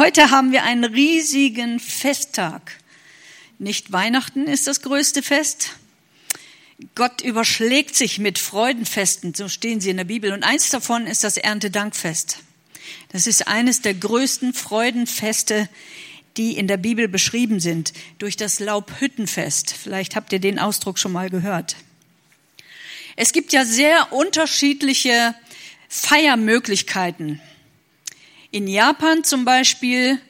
Heute haben wir einen riesigen Festtag. Nicht Weihnachten ist das größte Fest. Gott überschlägt sich mit Freudenfesten, so stehen sie in der Bibel. Und eins davon ist das Erntedankfest. Das ist eines der größten Freudenfeste, die in der Bibel beschrieben sind, durch das Laubhüttenfest. Vielleicht habt ihr den Ausdruck schon mal gehört. Es gibt ja sehr unterschiedliche Feiermöglichkeiten in Japan zum Beispiel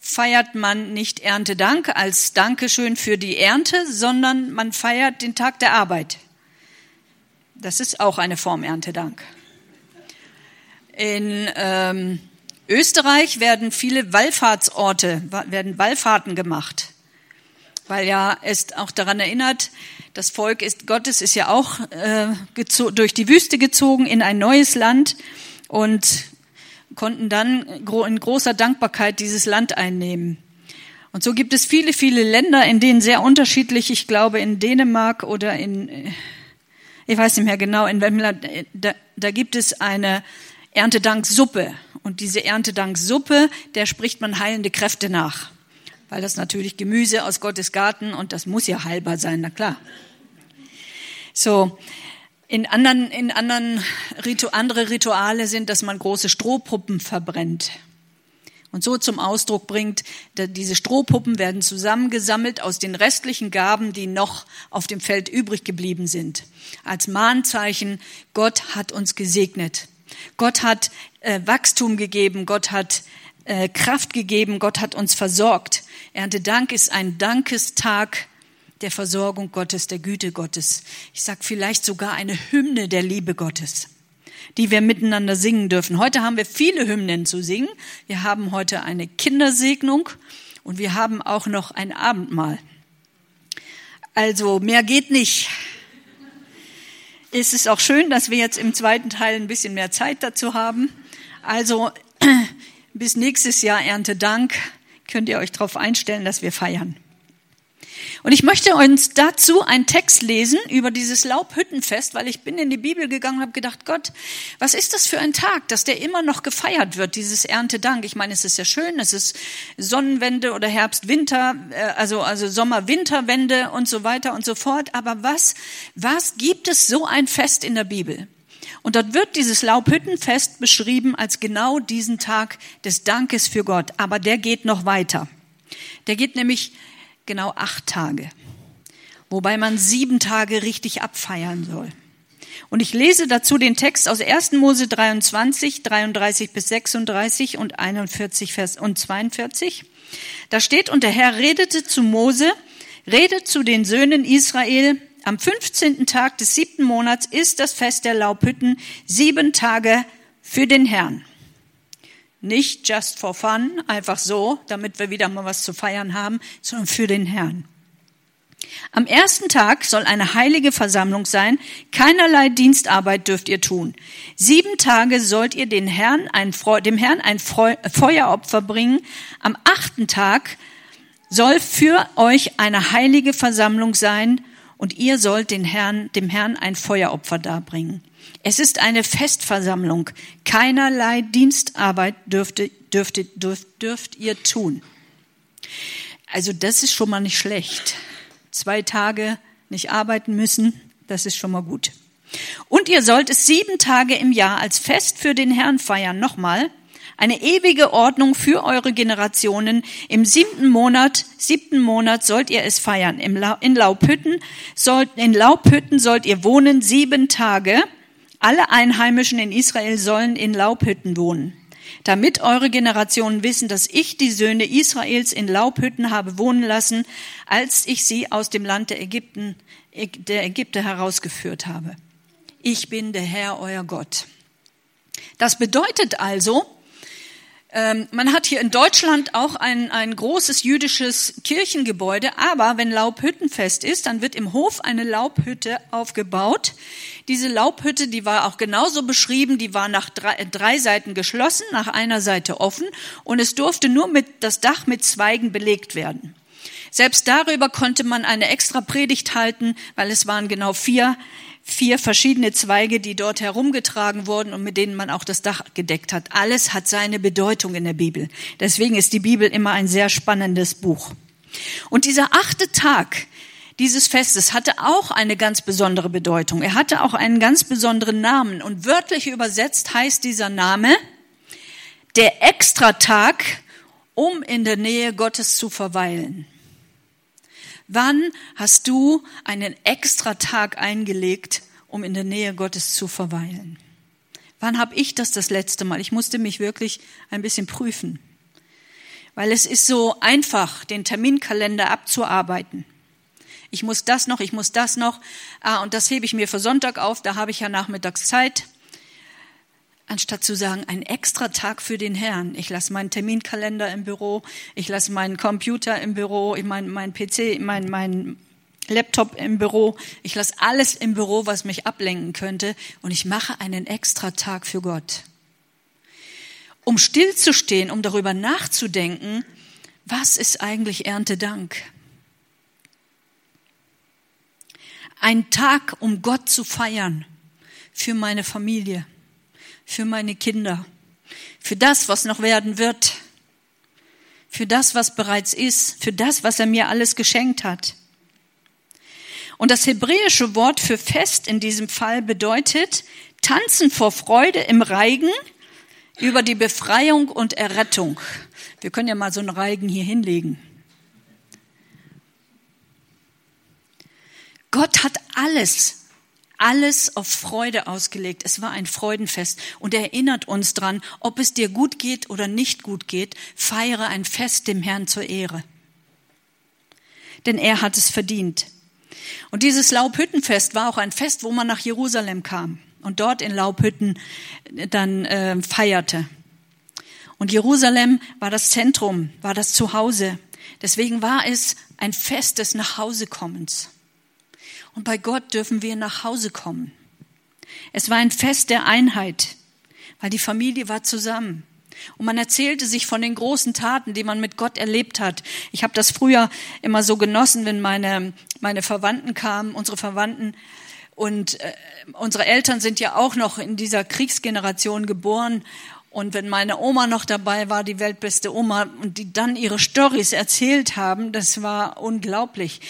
feiert man nicht Erntedank als Dankeschön für die Ernte, sondern man feiert den Tag der Arbeit. Das ist auch eine Form Erntedank. In ähm, Österreich werden viele Wallfahrtsorte, werden Wallfahrten gemacht, weil ja es auch daran erinnert, das Volk ist, Gottes ist ja auch äh, durch die Wüste gezogen in ein neues Land und konnten dann in großer Dankbarkeit dieses Land einnehmen. Und so gibt es viele, viele Länder, in denen sehr unterschiedlich, ich glaube in Dänemark oder in, äh, ich weiß nicht mehr genau, in welchem Land, äh, da, da gibt es eine Erntedanksuppe. Und diese Erntedanksuppe, der spricht man heilende Kräfte nach. Weil das natürlich Gemüse aus Gottes Garten und das muss ja heilbar sein, na klar. So, in anderen, in anderen Ritu andere Rituale sind, dass man große Strohpuppen verbrennt und so zum Ausdruck bringt, diese Strohpuppen werden zusammengesammelt aus den restlichen Gaben, die noch auf dem Feld übrig geblieben sind. Als Mahnzeichen, Gott hat uns gesegnet. Gott hat äh, Wachstum gegeben, Gott hat äh, Kraft gegeben, Gott hat uns versorgt. Erntedank ist ein Dankestag der Versorgung Gottes, der Güte Gottes. Ich sag vielleicht sogar eine Hymne der Liebe Gottes, die wir miteinander singen dürfen. Heute haben wir viele Hymnen zu singen. Wir haben heute eine Kindersegnung und wir haben auch noch ein Abendmahl. Also mehr geht nicht. Es ist auch schön, dass wir jetzt im zweiten Teil ein bisschen mehr Zeit dazu haben. Also bis nächstes Jahr Erntedank könnt ihr euch darauf einstellen, dass wir feiern. Und ich möchte uns dazu einen Text lesen über dieses Laubhüttenfest, weil ich bin in die Bibel gegangen und habe gedacht, Gott, was ist das für ein Tag, dass der immer noch gefeiert wird, dieses Erntedank? Ich meine, es ist ja schön, es ist Sonnenwende oder Herbst-Winter, äh, also, also Sommer-Winterwende und so weiter und so fort. Aber was, was gibt es so ein Fest in der Bibel? Und dort wird dieses Laubhüttenfest beschrieben als genau diesen Tag des Dankes für Gott. Aber der geht noch weiter. Der geht nämlich genau acht Tage, wobei man sieben Tage richtig abfeiern soll. Und ich lese dazu den Text aus 1. Mose 23, 33 bis 36 und 41 Vers und 42. Da steht, und der Herr redete zu Mose, redet zu den Söhnen Israel, am 15. Tag des siebten Monats ist das Fest der Laubhütten, sieben Tage für den Herrn. Nicht just for fun, einfach so, damit wir wieder mal was zu feiern haben, sondern für den Herrn. Am ersten Tag soll eine heilige Versammlung sein. Keinerlei Dienstarbeit dürft ihr tun. Sieben Tage sollt ihr den Herrn ein, dem Herrn ein Feueropfer bringen. Am achten Tag soll für euch eine heilige Versammlung sein und ihr sollt den Herrn, dem Herrn ein Feueropfer darbringen. Es ist eine Festversammlung. Keinerlei Dienstarbeit dürfte, dürfte, dürft, dürft ihr tun. Also das ist schon mal nicht schlecht. Zwei Tage nicht arbeiten müssen, das ist schon mal gut. Und ihr sollt es sieben Tage im Jahr als Fest für den Herrn feiern. Nochmal. Eine ewige Ordnung für eure Generationen. Im siebten Monat, siebten Monat sollt ihr es feiern. in Laubhütten sollt, in Laubhütten sollt ihr wohnen sieben Tage. Alle Einheimischen in Israel sollen in Laubhütten wohnen, damit eure Generationen wissen, dass ich die Söhne Israels in Laubhütten habe wohnen lassen, als ich sie aus dem Land der Ägypten, der Ägypter herausgeführt habe. Ich bin der Herr, euer Gott. Das bedeutet also, man hat hier in Deutschland auch ein, ein großes jüdisches Kirchengebäude, aber wenn Laubhüttenfest ist, dann wird im Hof eine Laubhütte aufgebaut. Diese Laubhütte, die war auch genauso beschrieben, die war nach drei, drei Seiten geschlossen, nach einer Seite offen und es durfte nur mit das Dach mit Zweigen belegt werden. Selbst darüber konnte man eine extra Predigt halten, weil es waren genau vier vier verschiedene Zweige, die dort herumgetragen wurden und mit denen man auch das Dach gedeckt hat. Alles hat seine Bedeutung in der Bibel. Deswegen ist die Bibel immer ein sehr spannendes Buch. Und dieser achte Tag dieses Festes hatte auch eine ganz besondere Bedeutung. Er hatte auch einen ganz besonderen Namen. Und wörtlich übersetzt heißt dieser Name der Extratag, um in der Nähe Gottes zu verweilen. Wann hast du einen extra Tag eingelegt, um in der Nähe Gottes zu verweilen? Wann habe ich das das letzte Mal? Ich musste mich wirklich ein bisschen prüfen, weil es ist so einfach, den Terminkalender abzuarbeiten. Ich muss das noch, ich muss das noch, ah, und das hebe ich mir für Sonntag auf, da habe ich ja nachmittags Zeit anstatt zu sagen, ein extra Tag für den Herrn. Ich lasse meinen Terminkalender im Büro, ich lasse meinen Computer im Büro, ich mein, mein PC, mein, mein Laptop im Büro, ich lasse alles im Büro, was mich ablenken könnte, und ich mache einen extra Tag für Gott. Um stillzustehen, um darüber nachzudenken, was ist eigentlich Erntedank? Ein Tag, um Gott zu feiern für meine Familie für meine Kinder, für das, was noch werden wird, für das, was bereits ist, für das, was er mir alles geschenkt hat. Und das hebräische Wort für Fest in diesem Fall bedeutet tanzen vor Freude im Reigen über die Befreiung und Errettung. Wir können ja mal so einen Reigen hier hinlegen. Gott hat alles alles auf Freude ausgelegt. Es war ein Freudenfest und er erinnert uns dran, ob es dir gut geht oder nicht gut geht, feiere ein Fest dem Herrn zur Ehre. Denn er hat es verdient. Und dieses Laubhüttenfest war auch ein Fest, wo man nach Jerusalem kam und dort in Laubhütten dann äh, feierte. Und Jerusalem war das Zentrum, war das Zuhause. Deswegen war es ein Fest des Nachhausekommens. Und bei Gott dürfen wir nach Hause kommen. Es war ein Fest der Einheit, weil die Familie war zusammen. Und man erzählte sich von den großen Taten, die man mit Gott erlebt hat. Ich habe das früher immer so genossen, wenn meine, meine Verwandten kamen, unsere Verwandten. Und äh, unsere Eltern sind ja auch noch in dieser Kriegsgeneration geboren. Und wenn meine Oma noch dabei war, die weltbeste Oma, und die dann ihre Stories erzählt haben, das war unglaublich.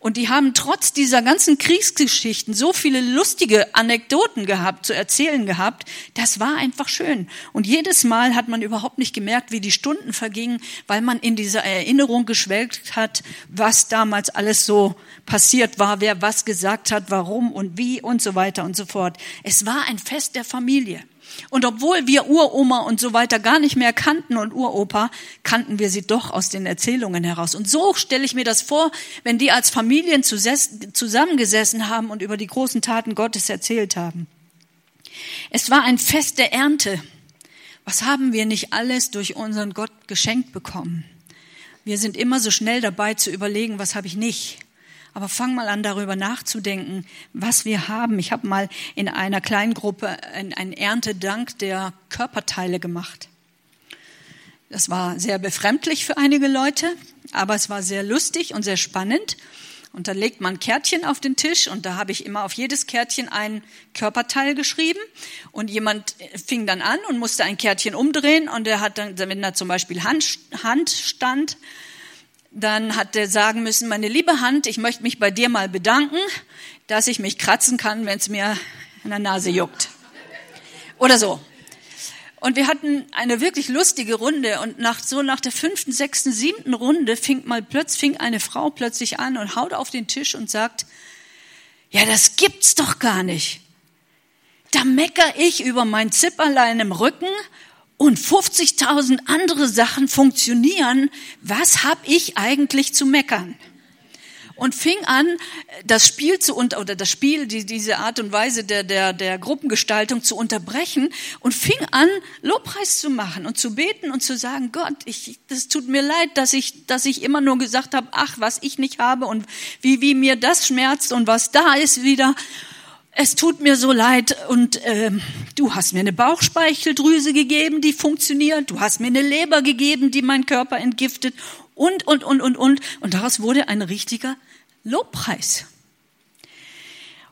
Und die haben trotz dieser ganzen Kriegsgeschichten so viele lustige Anekdoten gehabt, zu erzählen gehabt. Das war einfach schön. Und jedes Mal hat man überhaupt nicht gemerkt, wie die Stunden vergingen, weil man in dieser Erinnerung geschwelgt hat, was damals alles so passiert war, wer was gesagt hat, warum und wie und so weiter und so fort. Es war ein Fest der Familie. Und obwohl wir Uroma und so weiter gar nicht mehr kannten und Uropa, kannten wir sie doch aus den Erzählungen heraus. Und so stelle ich mir das vor, wenn die als Familien zusammengesessen haben und über die großen Taten Gottes erzählt haben. Es war ein Fest der Ernte. Was haben wir nicht alles durch unseren Gott geschenkt bekommen? Wir sind immer so schnell dabei zu überlegen, was habe ich nicht. Aber fang mal an, darüber nachzudenken, was wir haben. Ich habe mal in einer kleinen Gruppe einen Erntedank der Körperteile gemacht. Das war sehr befremdlich für einige Leute, aber es war sehr lustig und sehr spannend. Und da legt man Kärtchen auf den Tisch und da habe ich immer auf jedes Kärtchen ein Körperteil geschrieben. Und jemand fing dann an und musste ein Kärtchen umdrehen und er hat dann, wenn da zum Beispiel Hand, Hand stand, dann hat er sagen müssen, meine liebe Hand, ich möchte mich bei dir mal bedanken, dass ich mich kratzen kann, wenn es mir in der Nase juckt. Oder so. Und wir hatten eine wirklich lustige Runde und nach so nach der fünften, sechsten, siebten Runde fing mal plötzlich fing eine Frau plötzlich an und haut auf den Tisch und sagt: Ja, das gibt's doch gar nicht. Da mecker ich über mein Zipperlein im Rücken und 50.000 andere Sachen funktionieren, was habe ich eigentlich zu meckern? Und fing an, das Spiel zu unter oder das Spiel, die, diese Art und Weise der, der, der Gruppengestaltung zu unterbrechen und fing an, Lobpreis zu machen und zu beten und zu sagen, Gott, ich, das tut mir leid, dass ich, dass ich immer nur gesagt habe, ach, was ich nicht habe und wie, wie mir das schmerzt und was da ist wieder es tut mir so leid und ähm, du hast mir eine Bauchspeicheldrüse gegeben, die funktioniert, du hast mir eine Leber gegeben, die meinen Körper entgiftet und, und, und, und, und. Und daraus wurde ein richtiger Lobpreis.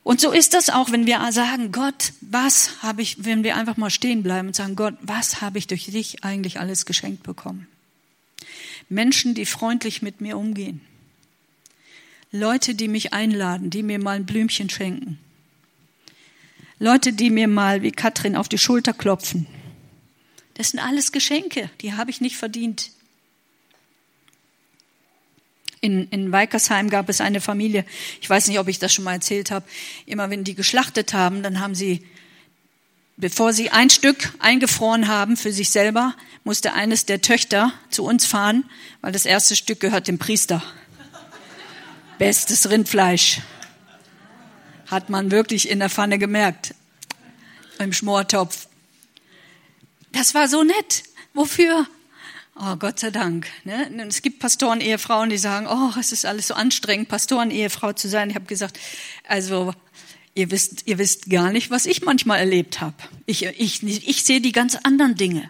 Und so ist das auch, wenn wir sagen, Gott, was habe ich, wenn wir einfach mal stehen bleiben und sagen, Gott, was habe ich durch dich eigentlich alles geschenkt bekommen? Menschen, die freundlich mit mir umgehen. Leute, die mich einladen, die mir mal ein Blümchen schenken. Leute, die mir mal wie Katrin auf die Schulter klopfen. Das sind alles Geschenke, die habe ich nicht verdient. In, in Weikersheim gab es eine Familie, ich weiß nicht, ob ich das schon mal erzählt habe, immer wenn die geschlachtet haben, dann haben sie, bevor sie ein Stück eingefroren haben für sich selber, musste eines der Töchter zu uns fahren, weil das erste Stück gehört dem Priester. Bestes Rindfleisch. Hat man wirklich in der Pfanne gemerkt. Im Schmortopf. Das war so nett. Wofür? Oh, Gott sei Dank. Ne? Es gibt Pastoren, Ehefrauen, die sagen, oh, es ist alles so anstrengend, Pastoren, Ehefrau zu sein. Ich habe gesagt, also ihr wisst, ihr wisst gar nicht, was ich manchmal erlebt habe. Ich, ich, ich sehe die ganz anderen Dinge.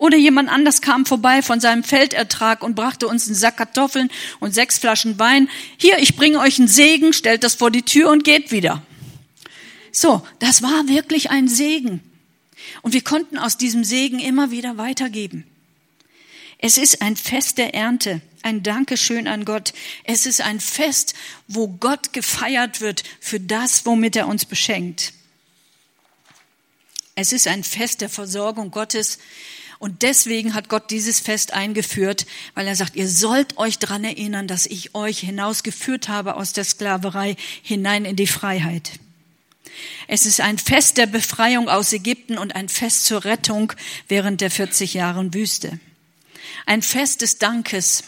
Oder jemand anders kam vorbei von seinem Feldertrag und brachte uns einen Sack Kartoffeln und sechs Flaschen Wein. Hier, ich bringe euch einen Segen, stellt das vor die Tür und geht wieder. So, das war wirklich ein Segen. Und wir konnten aus diesem Segen immer wieder weitergeben. Es ist ein Fest der Ernte, ein Dankeschön an Gott. Es ist ein Fest, wo Gott gefeiert wird für das, womit er uns beschenkt. Es ist ein Fest der Versorgung Gottes. Und deswegen hat Gott dieses Fest eingeführt, weil er sagt, ihr sollt euch dran erinnern, dass ich euch hinausgeführt habe aus der Sklaverei hinein in die Freiheit. Es ist ein Fest der Befreiung aus Ägypten und ein Fest zur Rettung während der 40 Jahre Wüste ein Fest des Dankes.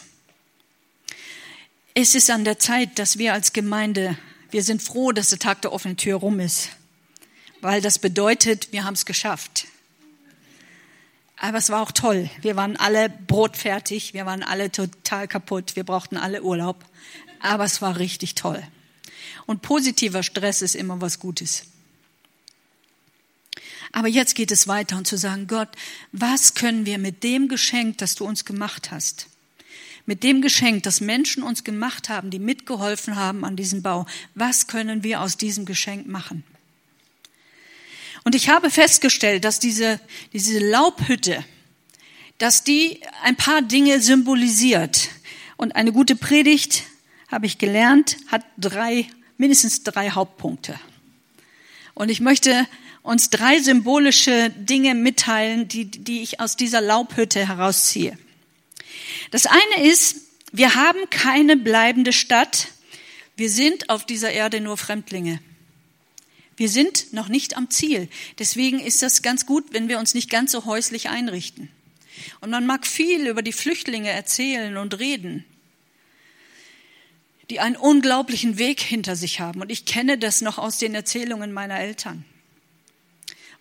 Es ist an der Zeit, dass wir als Gemeinde, wir sind froh, dass der Tag der offenen Tür rum ist, weil das bedeutet, wir haben es geschafft. Aber es war auch toll. Wir waren alle brotfertig, wir waren alle total kaputt, wir brauchten alle Urlaub. Aber es war richtig toll. Und positiver Stress ist immer was Gutes. Aber jetzt geht es weiter und zu sagen, Gott, was können wir mit dem Geschenk, das du uns gemacht hast, mit dem Geschenk, das Menschen uns gemacht haben, die mitgeholfen haben an diesem Bau, was können wir aus diesem Geschenk machen? Und ich habe festgestellt, dass diese, diese Laubhütte, dass die ein paar Dinge symbolisiert. Und eine gute Predigt, habe ich gelernt, hat drei, mindestens drei Hauptpunkte. Und ich möchte uns drei symbolische Dinge mitteilen, die, die ich aus dieser Laubhütte herausziehe. Das eine ist, wir haben keine bleibende Stadt. Wir sind auf dieser Erde nur Fremdlinge. Wir sind noch nicht am Ziel. Deswegen ist das ganz gut, wenn wir uns nicht ganz so häuslich einrichten. Und man mag viel über die Flüchtlinge erzählen und reden, die einen unglaublichen Weg hinter sich haben. Und ich kenne das noch aus den Erzählungen meiner Eltern.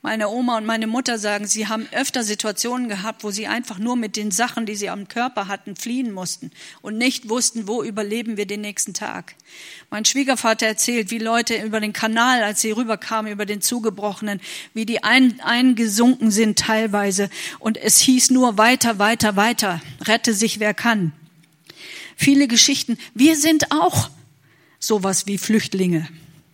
Meine Oma und meine Mutter sagen, sie haben öfter Situationen gehabt, wo sie einfach nur mit den Sachen, die sie am Körper hatten, fliehen mussten und nicht wussten, wo überleben wir den nächsten Tag. Mein Schwiegervater erzählt, wie Leute über den Kanal, als sie rüberkamen, über den Zugebrochenen, wie die ein, eingesunken sind teilweise und es hieß nur weiter, weiter, weiter, rette sich wer kann. Viele Geschichten. Wir sind auch sowas wie Flüchtlinge.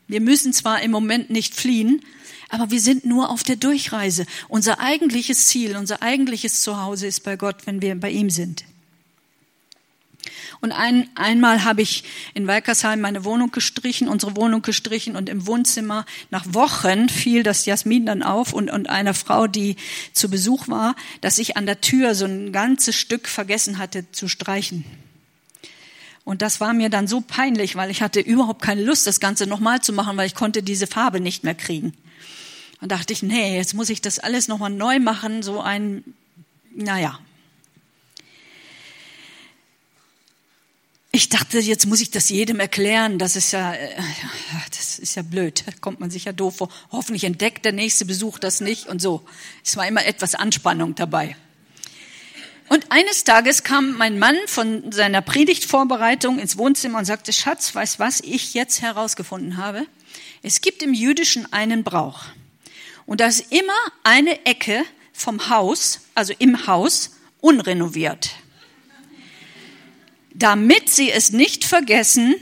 Wir müssen zwar im Moment nicht fliehen, aber wir sind nur auf der Durchreise. Unser eigentliches Ziel, unser eigentliches Zuhause ist bei Gott, wenn wir bei ihm sind. Und ein, einmal habe ich in Walkersheim meine Wohnung gestrichen, unsere Wohnung gestrichen und im Wohnzimmer nach Wochen fiel das Jasmin dann auf und, und einer Frau, die zu Besuch war, dass ich an der Tür so ein ganzes Stück vergessen hatte zu streichen. Und das war mir dann so peinlich, weil ich hatte überhaupt keine Lust, das Ganze nochmal zu machen, weil ich konnte diese Farbe nicht mehr kriegen. Und dachte ich, nee, jetzt muss ich das alles nochmal neu machen, so ein, naja. Ich dachte, jetzt muss ich das jedem erklären. Das ist ja, äh, das ist ja blöd. Da kommt man sich ja doof vor. Hoffentlich entdeckt der nächste Besuch das nicht und so. Es war immer etwas Anspannung dabei. Und eines Tages kam mein Mann von seiner Predigtvorbereitung ins Wohnzimmer und sagte, Schatz, weißt was ich jetzt herausgefunden habe? Es gibt im Jüdischen einen Brauch. Und da ist immer eine Ecke vom Haus, also im Haus, unrenoviert. Damit sie es nicht vergessen,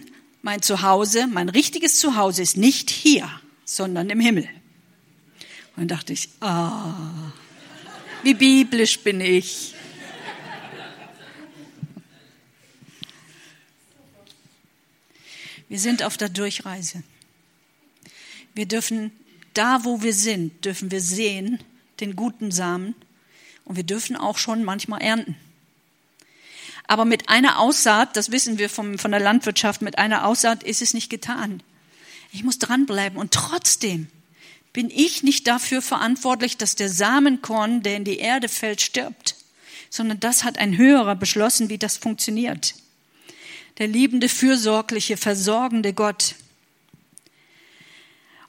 mein Zuhause, mein richtiges Zuhause ist nicht hier, sondern im Himmel. Und dann dachte ich, ah, wie biblisch bin ich. Wir sind auf der Durchreise. Wir dürfen da, wo wir sind, dürfen wir sehen den guten Samen und wir dürfen auch schon manchmal ernten. Aber mit einer Aussaat, das wissen wir vom, von der Landwirtschaft, mit einer Aussaat ist es nicht getan. Ich muss dranbleiben und trotzdem bin ich nicht dafür verantwortlich, dass der Samenkorn, der in die Erde fällt, stirbt, sondern das hat ein höherer beschlossen, wie das funktioniert der liebende, fürsorgliche, versorgende Gott.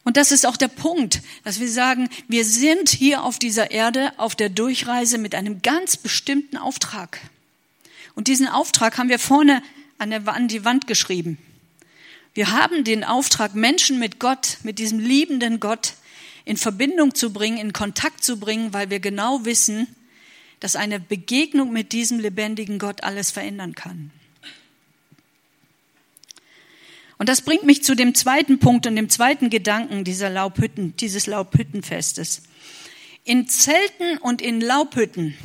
Und das ist auch der Punkt, dass wir sagen, wir sind hier auf dieser Erde auf der Durchreise mit einem ganz bestimmten Auftrag. Und diesen Auftrag haben wir vorne an, der, an die Wand geschrieben. Wir haben den Auftrag, Menschen mit Gott, mit diesem liebenden Gott in Verbindung zu bringen, in Kontakt zu bringen, weil wir genau wissen, dass eine Begegnung mit diesem lebendigen Gott alles verändern kann. Und das bringt mich zu dem zweiten Punkt und dem zweiten Gedanken dieser Laubhütten, dieses Laubhüttenfestes. In Zelten und in Laubhütten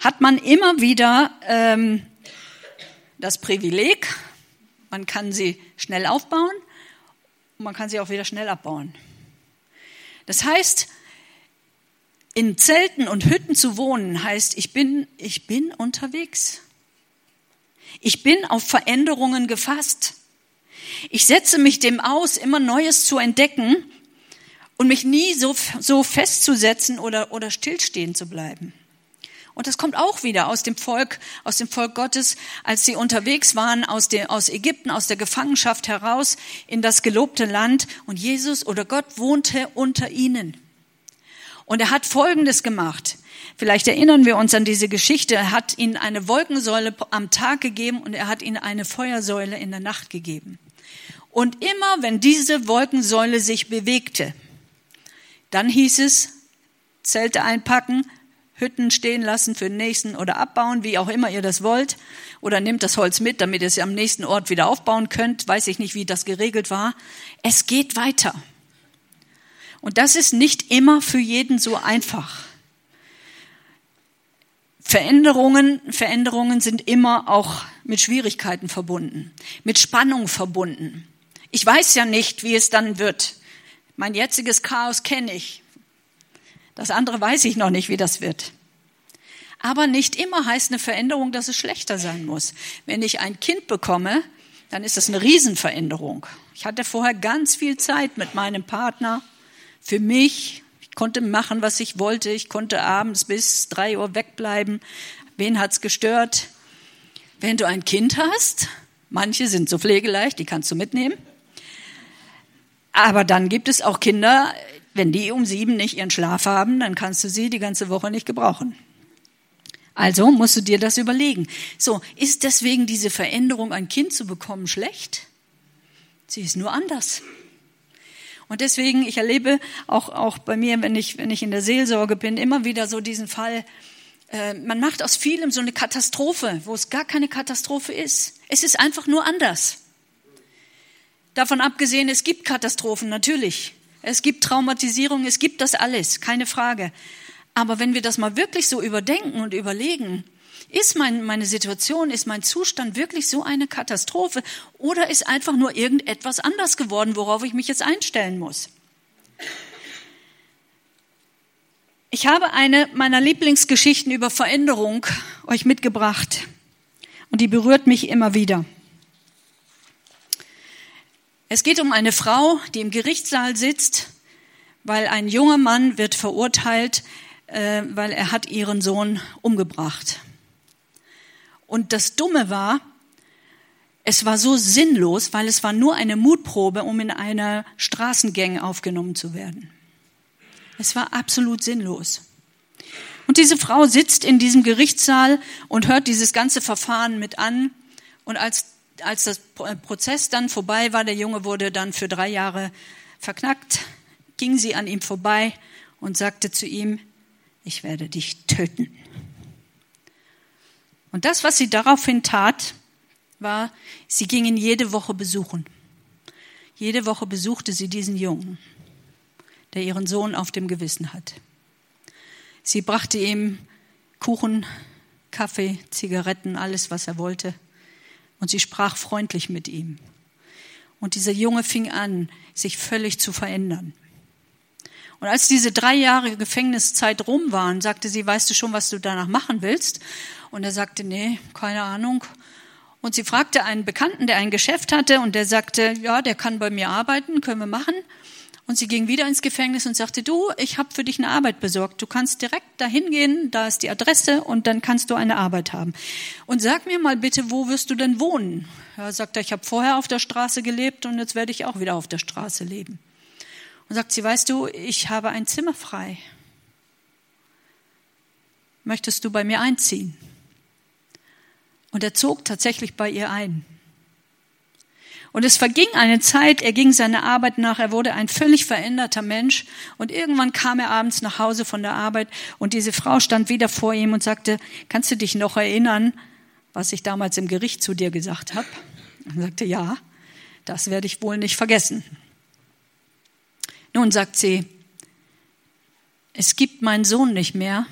hat man immer wieder ähm, das Privileg, man kann sie schnell aufbauen und man kann sie auch wieder schnell abbauen. Das heißt, in Zelten und Hütten zu wohnen, heißt, ich bin, ich bin unterwegs. Ich bin auf Veränderungen gefasst. Ich setze mich dem aus, immer Neues zu entdecken und mich nie so, so festzusetzen oder, oder stillstehen zu bleiben. Und das kommt auch wieder aus dem Volk, aus dem Volk Gottes, als sie unterwegs waren aus, der, aus Ägypten, aus der Gefangenschaft heraus in das gelobte Land. Und Jesus oder Gott wohnte unter ihnen. Und er hat Folgendes gemacht. Vielleicht erinnern wir uns an diese Geschichte. Er hat ihnen eine Wolkensäule am Tag gegeben und er hat ihnen eine Feuersäule in der Nacht gegeben. Und immer wenn diese Wolkensäule sich bewegte, dann hieß es, Zelte einpacken, Hütten stehen lassen für den nächsten oder abbauen, wie auch immer ihr das wollt. Oder nehmt das Holz mit, damit ihr es am nächsten Ort wieder aufbauen könnt. Weiß ich nicht, wie das geregelt war. Es geht weiter. Und das ist nicht immer für jeden so einfach. Veränderungen, Veränderungen sind immer auch mit Schwierigkeiten verbunden, mit Spannung verbunden. Ich weiß ja nicht, wie es dann wird. Mein jetziges Chaos kenne ich. Das andere weiß ich noch nicht, wie das wird. Aber nicht immer heißt eine Veränderung, dass es schlechter sein muss. Wenn ich ein Kind bekomme, dann ist das eine Riesenveränderung. Ich hatte vorher ganz viel Zeit mit meinem Partner für mich. Ich konnte machen, was ich wollte. Ich konnte abends bis drei Uhr wegbleiben. Wen hat's gestört? Wenn du ein Kind hast, manche sind so pflegeleicht, die kannst du mitnehmen. Aber dann gibt es auch Kinder, wenn die um sieben nicht ihren Schlaf haben, dann kannst du sie die ganze Woche nicht gebrauchen. Also musst du dir das überlegen. So, ist deswegen diese Veränderung, ein Kind zu bekommen, schlecht? Sie ist nur anders. Und deswegen, ich erlebe auch, auch bei mir, wenn ich, wenn ich in der Seelsorge bin, immer wieder so diesen Fall, äh, man macht aus vielem so eine Katastrophe, wo es gar keine Katastrophe ist. Es ist einfach nur anders. Davon abgesehen, es gibt Katastrophen, natürlich. Es gibt Traumatisierung, es gibt das alles, keine Frage. Aber wenn wir das mal wirklich so überdenken und überlegen, ist mein, meine Situation, ist mein Zustand wirklich so eine Katastrophe oder ist einfach nur irgendetwas anders geworden, worauf ich mich jetzt einstellen muss? Ich habe eine meiner Lieblingsgeschichten über Veränderung euch mitgebracht und die berührt mich immer wieder. Es geht um eine Frau, die im Gerichtssaal sitzt, weil ein junger Mann wird verurteilt, äh, weil er hat ihren Sohn umgebracht. Und das Dumme war, es war so sinnlos, weil es war nur eine Mutprobe, um in einer Straßengang aufgenommen zu werden. Es war absolut sinnlos. Und diese Frau sitzt in diesem Gerichtssaal und hört dieses ganze Verfahren mit an. Und als als das Prozess dann vorbei war, der Junge wurde dann für drei Jahre verknackt, ging sie an ihm vorbei und sagte zu ihm, ich werde dich töten. Und das, was sie daraufhin tat, war, sie ging ihn jede Woche besuchen. Jede Woche besuchte sie diesen Jungen, der ihren Sohn auf dem Gewissen hat. Sie brachte ihm Kuchen, Kaffee, Zigaretten, alles, was er wollte. Und sie sprach freundlich mit ihm. Und dieser Junge fing an, sich völlig zu verändern. Und als diese drei Jahre Gefängniszeit rum waren, sagte sie, weißt du schon, was du danach machen willst? Und er sagte, nee, keine Ahnung. Und sie fragte einen Bekannten, der ein Geschäft hatte, und der sagte, ja, der kann bei mir arbeiten, können wir machen. Und sie ging wieder ins Gefängnis und sagte, du, ich habe für dich eine Arbeit besorgt. Du kannst direkt dahin gehen, da ist die Adresse und dann kannst du eine Arbeit haben. Und sag mir mal bitte, wo wirst du denn wohnen? Ja, sagt er, ich habe vorher auf der Straße gelebt und jetzt werde ich auch wieder auf der Straße leben. Und sagt sie, weißt du, ich habe ein Zimmer frei. Möchtest du bei mir einziehen? Und er zog tatsächlich bei ihr ein. Und es verging eine Zeit, er ging seiner Arbeit nach, er wurde ein völlig veränderter Mensch und irgendwann kam er abends nach Hause von der Arbeit und diese Frau stand wieder vor ihm und sagte, kannst du dich noch erinnern, was ich damals im Gericht zu dir gesagt habe? Er sagte, ja, das werde ich wohl nicht vergessen. Nun sagt sie, es gibt meinen Sohn nicht mehr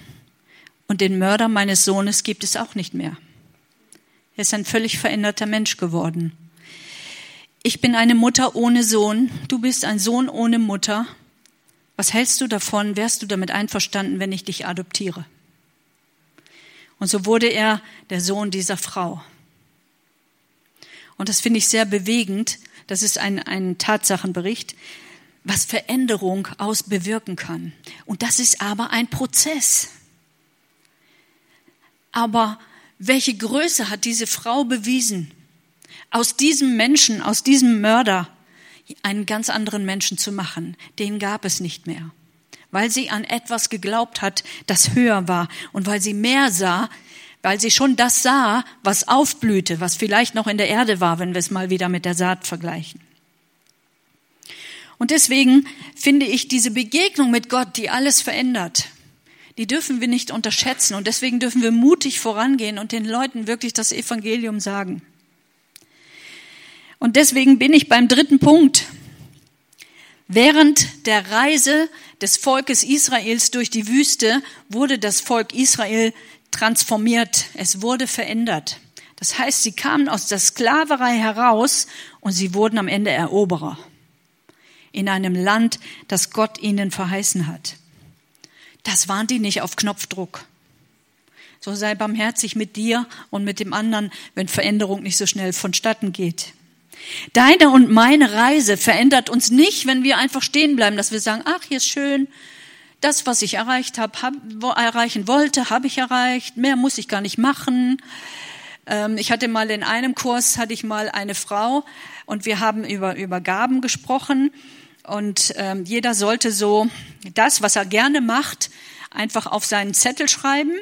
und den Mörder meines Sohnes gibt es auch nicht mehr. Er ist ein völlig veränderter Mensch geworden. Ich bin eine Mutter ohne Sohn, du bist ein Sohn ohne Mutter. Was hältst du davon? Wärst du damit einverstanden, wenn ich dich adoptiere? Und so wurde er der Sohn dieser Frau. Und das finde ich sehr bewegend. Das ist ein, ein Tatsachenbericht was Veränderung aus bewirken kann. Und das ist aber ein Prozess. Aber welche Größe hat diese Frau bewiesen, aus diesem Menschen, aus diesem Mörder einen ganz anderen Menschen zu machen? Den gab es nicht mehr, weil sie an etwas geglaubt hat, das höher war und weil sie mehr sah, weil sie schon das sah, was aufblühte, was vielleicht noch in der Erde war, wenn wir es mal wieder mit der Saat vergleichen. Und deswegen finde ich diese Begegnung mit Gott, die alles verändert, die dürfen wir nicht unterschätzen. Und deswegen dürfen wir mutig vorangehen und den Leuten wirklich das Evangelium sagen. Und deswegen bin ich beim dritten Punkt. Während der Reise des Volkes Israels durch die Wüste wurde das Volk Israel transformiert. Es wurde verändert. Das heißt, sie kamen aus der Sklaverei heraus und sie wurden am Ende Eroberer in einem Land, das Gott ihnen verheißen hat. Das waren die nicht auf Knopfdruck. So sei barmherzig mit dir und mit dem anderen, wenn Veränderung nicht so schnell vonstatten geht. Deine und meine Reise verändert uns nicht, wenn wir einfach stehen bleiben, dass wir sagen, ach, hier ist schön, das, was ich erreicht habe, hab, erreichen wollte, habe ich erreicht, mehr muss ich gar nicht machen. Ähm, ich hatte mal in einem Kurs, hatte ich mal eine Frau und wir haben über, über Gaben gesprochen und ähm, jeder sollte so das, was er gerne macht, einfach auf seinen Zettel schreiben.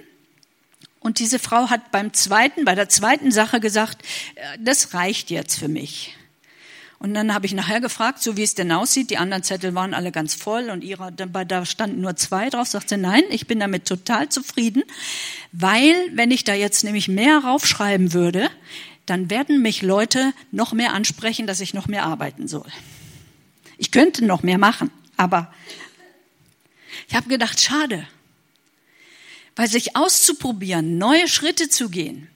Und diese Frau hat beim zweiten, bei der zweiten Sache gesagt, äh, das reicht jetzt für mich. Und dann habe ich nachher gefragt, so wie es denn aussieht. Die anderen Zettel waren alle ganz voll und ihrer, da standen nur zwei drauf. Sagte, nein, ich bin damit total zufrieden, weil wenn ich da jetzt nämlich mehr raufschreiben würde, dann werden mich Leute noch mehr ansprechen, dass ich noch mehr arbeiten soll. Ich könnte noch mehr machen, aber ich habe gedacht, schade, weil sich auszuprobieren, neue Schritte zu gehen,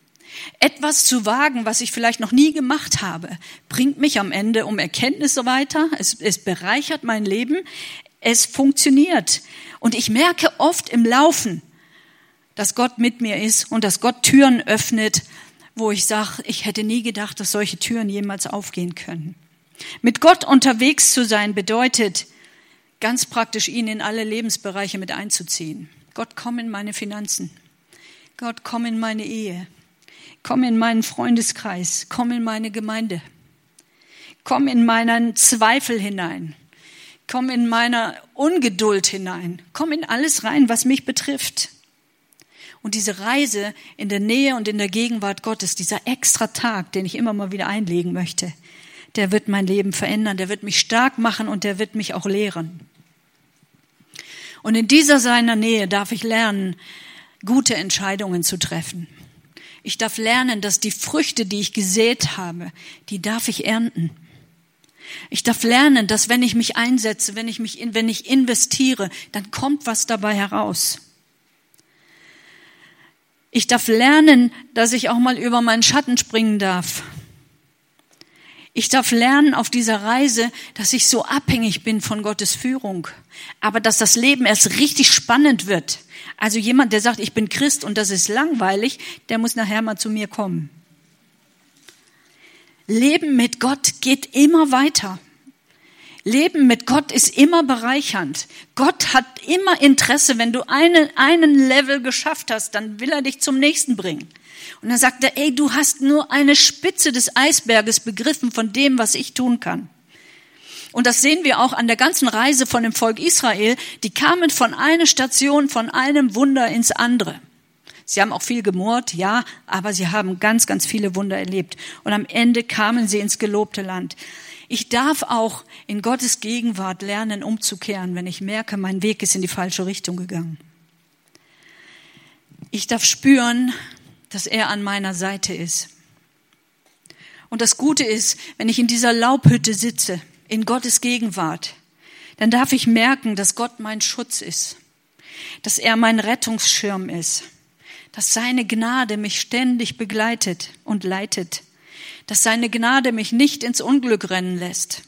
etwas zu wagen, was ich vielleicht noch nie gemacht habe, bringt mich am Ende um Erkenntnisse weiter. Es, es bereichert mein Leben. Es funktioniert. Und ich merke oft im Laufen, dass Gott mit mir ist und dass Gott Türen öffnet, wo ich sage, ich hätte nie gedacht, dass solche Türen jemals aufgehen können. Mit Gott unterwegs zu sein bedeutet, ganz praktisch ihn in alle Lebensbereiche mit einzuziehen. Gott, komm in meine Finanzen. Gott, komm in meine Ehe. Komm in meinen Freundeskreis. Komm in meine Gemeinde. Komm in meinen Zweifel hinein. Komm in meiner Ungeduld hinein. Komm in alles rein, was mich betrifft. Und diese Reise in der Nähe und in der Gegenwart Gottes, dieser extra Tag, den ich immer mal wieder einlegen möchte, der wird mein Leben verändern, der wird mich stark machen und der wird mich auch lehren. Und in dieser seiner Nähe darf ich lernen, gute Entscheidungen zu treffen. Ich darf lernen, dass die Früchte, die ich gesät habe, die darf ich ernten. Ich darf lernen, dass wenn ich mich einsetze, wenn ich mich, wenn ich investiere, dann kommt was dabei heraus. Ich darf lernen, dass ich auch mal über meinen Schatten springen darf. Ich darf lernen auf dieser Reise, dass ich so abhängig bin von Gottes Führung, aber dass das Leben erst richtig spannend wird. Also jemand, der sagt, ich bin Christ und das ist langweilig, der muss nachher mal zu mir kommen. Leben mit Gott geht immer weiter. Leben mit Gott ist immer bereichernd. Gott hat immer Interesse. Wenn du einen, einen Level geschafft hast, dann will er dich zum nächsten bringen. Und dann sagt er, ey, du hast nur eine Spitze des Eisberges begriffen von dem, was ich tun kann. Und das sehen wir auch an der ganzen Reise von dem Volk Israel. Die kamen von einer Station, von einem Wunder ins andere. Sie haben auch viel gemurrt, ja, aber sie haben ganz, ganz viele Wunder erlebt. Und am Ende kamen sie ins gelobte Land. Ich darf auch in Gottes Gegenwart lernen, umzukehren, wenn ich merke, mein Weg ist in die falsche Richtung gegangen. Ich darf spüren, dass er an meiner Seite ist. Und das Gute ist, wenn ich in dieser Laubhütte sitze, in Gottes Gegenwart, dann darf ich merken, dass Gott mein Schutz ist, dass er mein Rettungsschirm ist, dass seine Gnade mich ständig begleitet und leitet, dass seine Gnade mich nicht ins Unglück rennen lässt,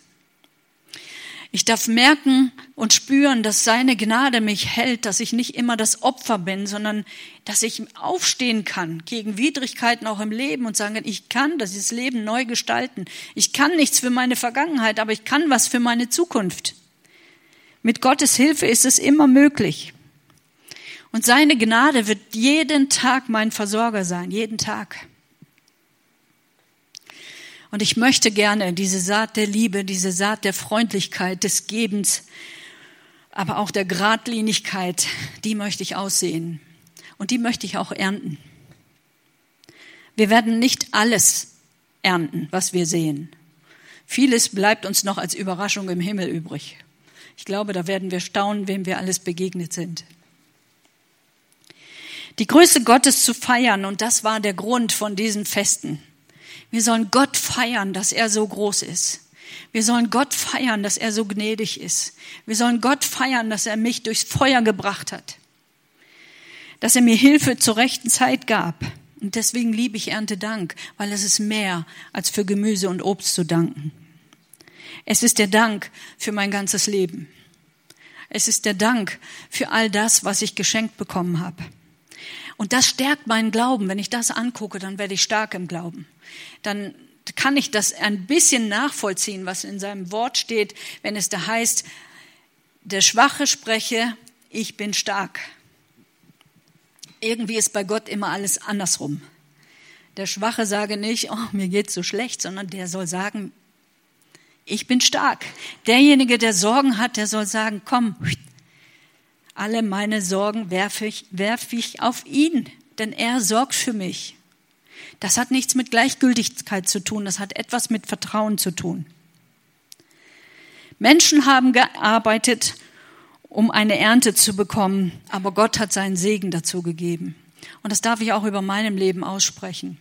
ich darf merken und spüren, dass seine Gnade mich hält, dass ich nicht immer das Opfer bin, sondern dass ich aufstehen kann gegen Widrigkeiten auch im Leben und sagen, ich kann das Leben neu gestalten. Ich kann nichts für meine Vergangenheit, aber ich kann was für meine Zukunft. Mit Gottes Hilfe ist es immer möglich. Und seine Gnade wird jeden Tag mein Versorger sein, jeden Tag. Und ich möchte gerne diese Saat der Liebe, diese Saat der Freundlichkeit, des Gebens, aber auch der Gradlinigkeit, die möchte ich aussehen. Und die möchte ich auch ernten. Wir werden nicht alles ernten, was wir sehen. Vieles bleibt uns noch als Überraschung im Himmel übrig. Ich glaube, da werden wir staunen, wem wir alles begegnet sind. Die Größe Gottes zu feiern, und das war der Grund von diesen Festen. Wir sollen Gott feiern, dass er so groß ist. Wir sollen Gott feiern, dass er so gnädig ist. Wir sollen Gott feiern, dass er mich durchs Feuer gebracht hat. Dass er mir Hilfe zur rechten Zeit gab. Und deswegen liebe ich Erntedank, weil es ist mehr als für Gemüse und Obst zu danken. Es ist der Dank für mein ganzes Leben. Es ist der Dank für all das, was ich geschenkt bekommen habe. Und das stärkt meinen Glauben. Wenn ich das angucke, dann werde ich stark im Glauben. Dann kann ich das ein bisschen nachvollziehen, was in seinem Wort steht, wenn es da heißt, der Schwache spreche, ich bin stark. Irgendwie ist bei Gott immer alles andersrum. Der Schwache sage nicht, oh, mir geht's so schlecht, sondern der soll sagen, ich bin stark. Derjenige, der Sorgen hat, der soll sagen, komm, alle meine Sorgen werfe ich, werfe ich auf ihn, denn er sorgt für mich. Das hat nichts mit Gleichgültigkeit zu tun, das hat etwas mit Vertrauen zu tun. Menschen haben gearbeitet, um eine Ernte zu bekommen, aber Gott hat seinen Segen dazu gegeben. Und das darf ich auch über meinem Leben aussprechen.